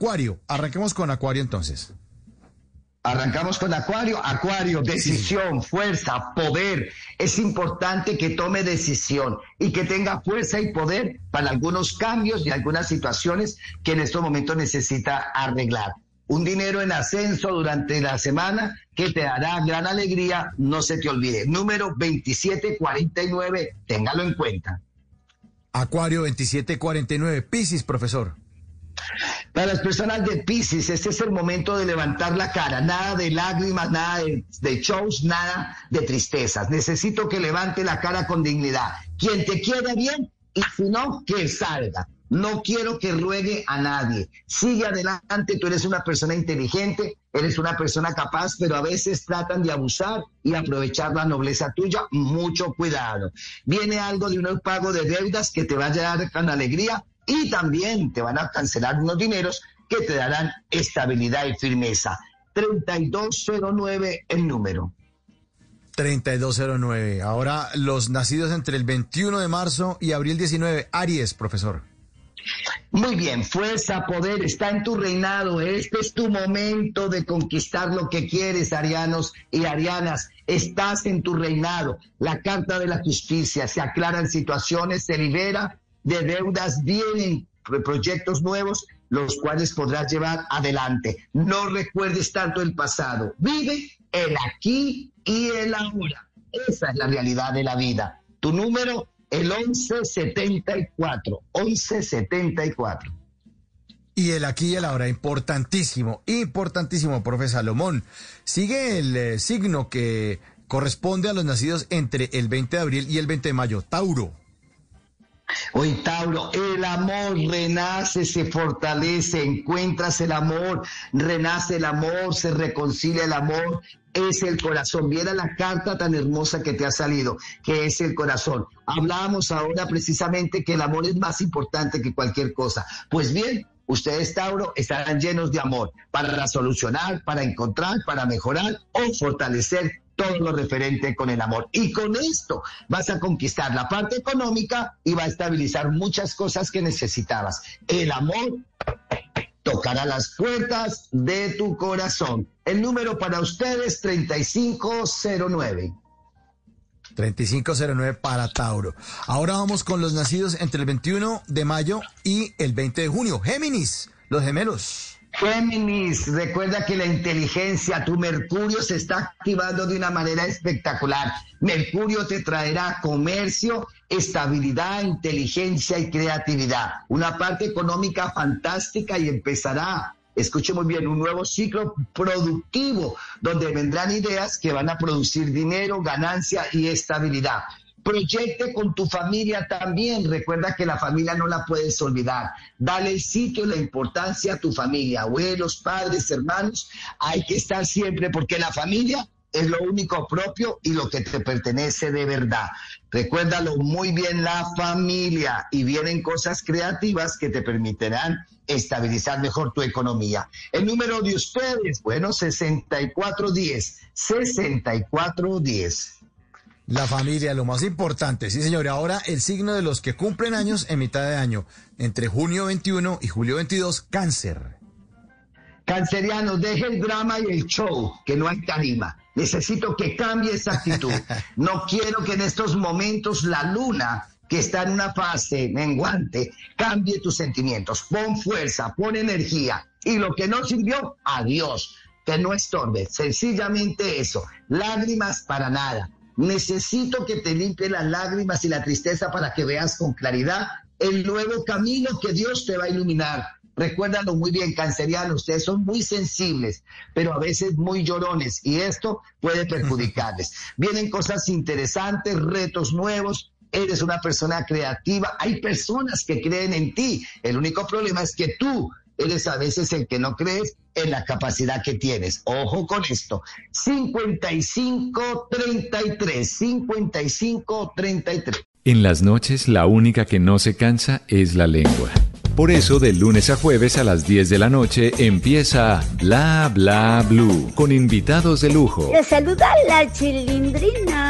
Acuario. Arranquemos con Acuario entonces. Arrancamos con Acuario. Acuario, decisión, fuerza, poder. Es importante que tome decisión y que tenga fuerza y poder para algunos cambios y algunas situaciones que en estos momentos necesita arreglar. Un dinero en ascenso durante la semana que te dará gran alegría, no se te olvide. Número 2749, téngalo en cuenta. Acuario 2749, Piscis, profesor. Para las personas de Pisces, este es el momento de levantar la cara. Nada de lágrimas, nada de, shows, nada de tristezas. Necesito que levante la cara con dignidad. Quien te quiera bien y si no, que salga. No quiero que ruegue a nadie. Sigue adelante, tú eres una persona inteligente, eres una persona capaz, pero a veces tratan de abusar y aprovechar la nobleza tuya. Mucho cuidado. Viene algo de un pago de deudas que te va a llevar con alegría y también te van a cancelar unos dineros que te darán estabilidad y firmeza. 3209 el número. 3209. Ahora los nacidos entre el 21 de marzo y abril 19. Aries, profesor. Muy bien, fuerza, poder, está en tu reinado. Este es tu momento de conquistar lo que quieres, arianos y arianas. Estás en tu reinado. La carta de la justicia, se aclaran situaciones, se libera de deudas, vienen proyectos nuevos, los cuales podrás llevar adelante. No recuerdes tanto el pasado. Vive el aquí y el ahora. Esa es la realidad de la vida. Tu número el 1174, 1174. Y el aquí y el ahora, importantísimo, importantísimo, profe Salomón. Sigue el eh, signo que corresponde a los nacidos entre el 20 de abril y el 20 de mayo, Tauro. Hoy, Tauro, el amor renace, se fortalece, encuentras el amor, renace el amor, se reconcilia el amor, es el corazón. Viera la carta tan hermosa que te ha salido, que es el corazón. Hablábamos ahora precisamente que el amor es más importante que cualquier cosa. Pues bien, ustedes, Tauro, estarán llenos de amor para solucionar, para encontrar, para mejorar o fortalecer todo lo referente con el amor. Y con esto vas a conquistar la parte económica y va a estabilizar muchas cosas que necesitabas. El amor tocará las puertas de tu corazón. El número para ustedes 3509. 3509 para Tauro. Ahora vamos con los nacidos entre el 21 de mayo y el 20 de junio. Géminis, los gemelos. Géminis, recuerda que la inteligencia, tu Mercurio se está activando de una manera espectacular. Mercurio te traerá comercio, estabilidad, inteligencia y creatividad. Una parte económica fantástica y empezará, escuche muy bien, un nuevo ciclo productivo donde vendrán ideas que van a producir dinero, ganancia y estabilidad. Proyecte con tu familia también. Recuerda que la familia no la puedes olvidar. Dale el sitio, la importancia a tu familia, abuelos, padres, hermanos. Hay que estar siempre porque la familia es lo único propio y lo que te pertenece de verdad. Recuérdalo muy bien la familia y vienen cosas creativas que te permitirán estabilizar mejor tu economía. El número de ustedes, bueno, 6410, 6410. La familia, lo más importante. Sí, señor. Ahora el signo de los que cumplen años en mitad de año, entre junio 21 y julio 22, cáncer. Canceriano, deje el drama y el show, que no hay tarima. Necesito que cambie esa actitud. No quiero que en estos momentos la luna, que está en una fase menguante, cambie tus sentimientos. Pon fuerza, pon energía. Y lo que no sirvió, adiós. Que no estorbe. Sencillamente eso. Lágrimas para nada Necesito que te limpie las lágrimas y la tristeza para que veas con claridad el nuevo camino que Dios te va a iluminar. Recuérdalo muy bien, cancerianos, ustedes son muy sensibles, pero a veces muy llorones y esto puede perjudicarles. Vienen cosas interesantes, retos nuevos, eres una persona creativa, hay personas que creen en ti. El único problema es que tú eres a veces el que no crees en la capacidad que tienes. Ojo con esto. 55-33, 55-33. En las noches la única que no se cansa es la lengua. Por eso, de lunes a jueves a las 10 de la noche empieza Bla Bla Blue con invitados de lujo. Le saluda la chilindrina.